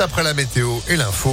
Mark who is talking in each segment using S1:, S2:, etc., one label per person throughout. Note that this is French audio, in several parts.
S1: après la météo et l'info.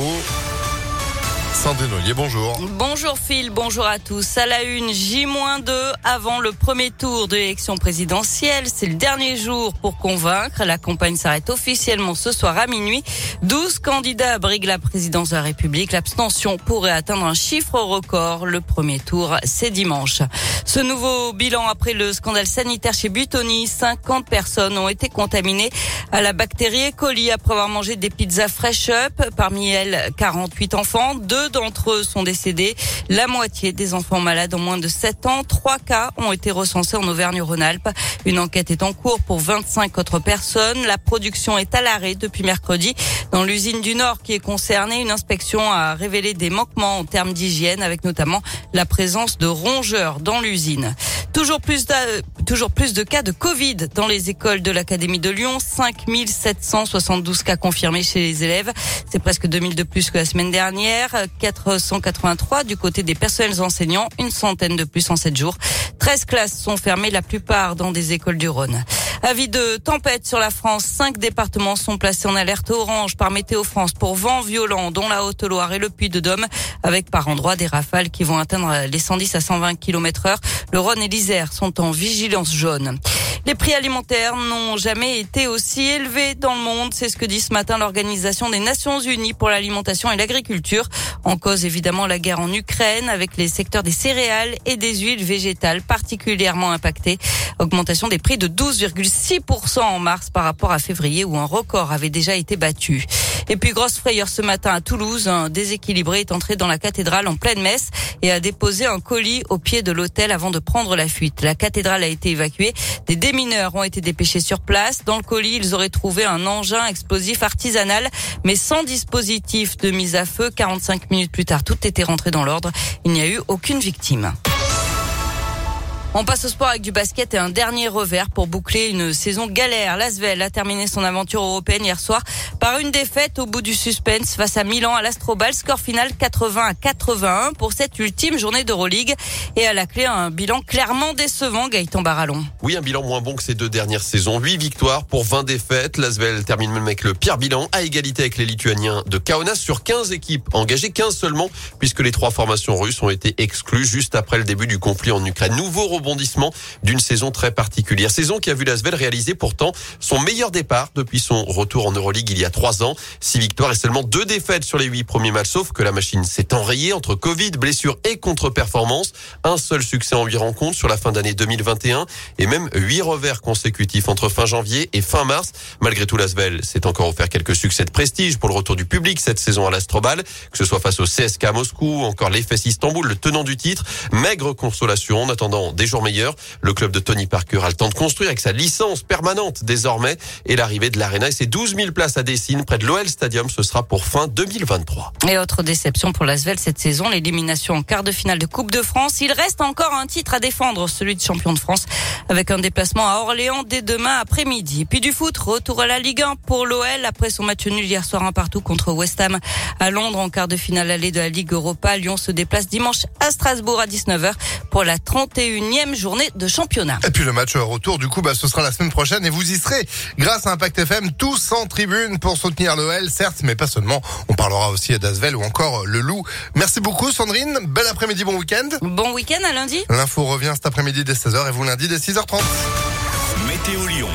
S1: Sandrine Ollier, bonjour.
S2: Bonjour Phil, bonjour à tous. À la une, J-2 avant le premier tour de l'élection présidentielle. C'est le dernier jour pour convaincre. La campagne s'arrête officiellement ce soir à minuit. 12 candidats briguent la présidence de la République. L'abstention pourrait atteindre un chiffre record. Le premier tour, c'est dimanche. Ce nouveau bilan après le scandale sanitaire chez Butoni, 50 personnes ont été contaminées à la bactérie E. coli après avoir mangé des pizzas fresh up. Parmi elles, 48 enfants. Deux d'entre eux sont décédés. La moitié des enfants malades ont moins de 7 ans. Trois cas ont été recensés en Auvergne-Rhône-Alpes. Une enquête est en cours pour 25 autres personnes. La production est à l'arrêt depuis mercredi. Dans l'usine du Nord qui est concernée, une inspection a révélé des manquements en termes d'hygiène avec notamment la présence de rongeurs dans l'usine. Toujours plus, toujours plus de cas de Covid dans les écoles de l'Académie de Lyon. 5772 cas confirmés chez les élèves. C'est presque 2000 de plus que la semaine dernière. 483 du côté des personnels enseignants. Une centaine de plus en 7 jours. 13 classes sont fermées, la plupart dans des écoles du Rhône. Avis de tempête sur la France. Cinq départements sont placés en alerte orange par Météo France pour vent violent, dont la Haute-Loire et le Puy-de-Dôme, avec par endroits des rafales qui vont atteindre les 110 à 120 km heure. Le Rhône et l'Isère sont en vigilance jaune. Les prix alimentaires n'ont jamais été aussi élevés dans le monde. C'est ce que dit ce matin l'Organisation des Nations Unies pour l'alimentation et l'agriculture. En cause évidemment la guerre en Ukraine avec les secteurs des céréales et des huiles végétales particulièrement impactés. Augmentation des prix de 12,6% en mars par rapport à février où un record avait déjà été battu. Et puis grosse frayeur ce matin à Toulouse, un déséquilibré est entré dans la cathédrale en pleine messe et a déposé un colis au pied de l'hôtel avant de prendre la fuite. La cathédrale a été évacuée. Des démineurs ont été dépêchés sur place. Dans le colis, ils auraient trouvé un engin explosif artisanal, mais sans dispositif de mise à feu. 45 minutes plus tard, tout était rentré dans l'ordre. Il n'y a eu aucune victime. On passe au sport avec du basket et un dernier revers pour boucler une saison galère. L'Asvel a terminé son aventure européenne hier soir par une défaite au bout du suspense face à Milan à l'Astrobal. Score final 80 à 81 pour cette ultime journée d'Euroleague. Et à la clé, un bilan clairement décevant, Gaëtan Barallon.
S3: Oui, un bilan moins bon que ces deux dernières saisons. 8 victoires pour 20 défaites. L'Asvel termine même avec le pire bilan à égalité avec les Lituaniens de Kaunas sur 15 équipes engagées, 15 seulement, puisque les trois formations russes ont été exclues juste après le début du conflit en Ukraine. Nouveau d'une saison très particulière. Saison qui a vu l'Asvel réaliser pourtant son meilleur départ depuis son retour en Euroleague il y a trois ans. Six victoires et seulement deux défaites sur les huit premiers matchs, sauf que la machine s'est enrayée entre Covid, blessures et contre-performance. Un seul succès en huit rencontres sur la fin d'année 2021 et même huit revers consécutifs entre fin janvier et fin mars. Malgré tout, l'Asvel s'est encore offert quelques succès de prestige pour le retour du public cette saison à l'Astrobal, que ce soit face au CSK Moscou, encore l'EFS Istanbul, le tenant du titre. Maigre consolation en attendant des jours meilleurs. Le club de Tony Parker a le temps de construire avec sa licence permanente désormais et l'arrivée de l'Arena et ses 12 000 places à Dessine près de l'OL Stadium. Ce sera pour fin 2023.
S2: Et autre déception pour l'Asvel cette saison, l'élimination en quart de finale de Coupe de France. Il reste encore un titre à défendre, celui de champion de France, avec un déplacement à Orléans dès demain après-midi. Puis du foot, retour à la Ligue 1 pour l'OL après son match nul hier soir un partout contre West Ham à Londres en quart de finale allée de la Ligue Europa. Lyon se déplace dimanche à Strasbourg à 19h pour la 31e journée de championnat.
S1: Et puis le match retour, du coup, bah, ce sera la semaine prochaine et vous y serez grâce à Impact FM, tous en tribune pour soutenir l'OL, certes, mais pas seulement. On parlera aussi d'Asvel ou encore le Loup. Merci beaucoup Sandrine, bel après-midi, bon week-end.
S2: Bon week-end à lundi.
S1: L'info revient cet après-midi dès 16h et vous lundi dès 6h30.
S4: Météo Lyon.